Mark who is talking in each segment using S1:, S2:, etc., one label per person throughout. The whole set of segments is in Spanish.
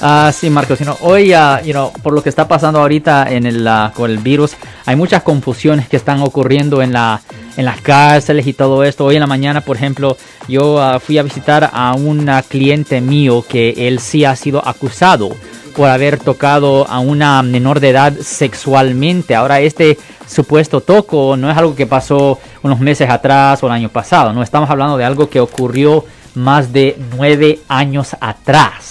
S1: Ah, sí, Marcos. hoy, uh, you know, por lo que está pasando ahorita en el, uh, con el virus, hay muchas confusiones que están ocurriendo en, la, en las cárceles y todo esto. Hoy en la mañana, por ejemplo, yo uh, fui a visitar a un cliente mío que él sí ha sido acusado por haber tocado a una menor de edad sexualmente. Ahora, este supuesto toco no es algo que pasó unos meses atrás o el año pasado. No estamos hablando de algo que ocurrió más de nueve años atrás.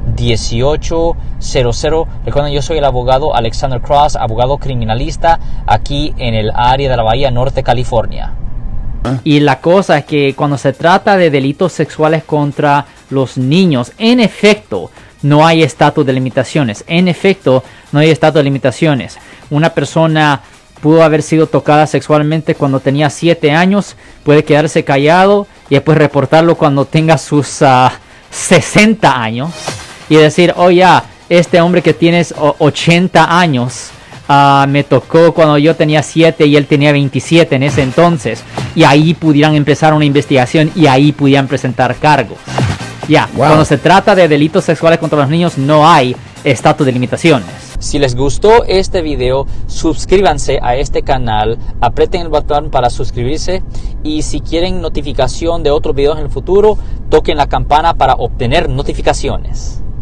S2: 1-800-530-1800. Recuerden, yo soy el abogado Alexander Cross, abogado criminalista aquí en el área de la Bahía Norte, California.
S1: Y la cosa es que cuando se trata de delitos sexuales contra los niños, en efecto, no hay estatus de limitaciones. En efecto, no hay estatus de limitaciones. Una persona pudo haber sido tocada sexualmente cuando tenía 7 años, puede quedarse callado y después reportarlo cuando tenga sus 60 ah, años y decir, oh ya, este hombre que tienes 80 años ah, me tocó cuando yo tenía 7 y él tenía 27 en ese entonces. Y ahí pudieran empezar una investigación y ahí pudieran presentar cargos. Ya, cuando se trata de delitos sexuales contra los niños no hay estatus de limitaciones.
S2: Si les gustó este video, suscríbanse a este canal, aprieten el botón para suscribirse y si quieren notificación de otros videos en el futuro, toquen la campana para obtener notificaciones.